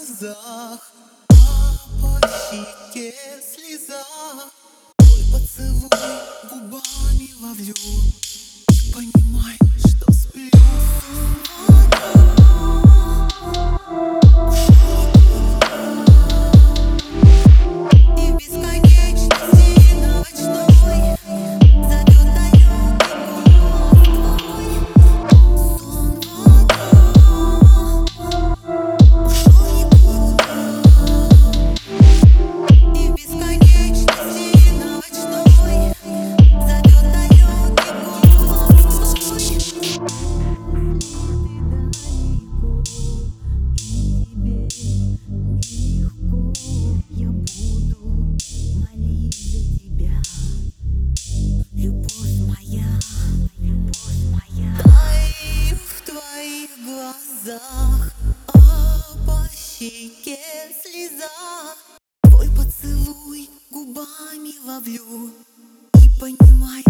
глазах, а по щеке слеза. Твой поцелуй губами ловлю, понимай. глазах, а по щеке слеза. Твой поцелуй губами ловлю и понимаю.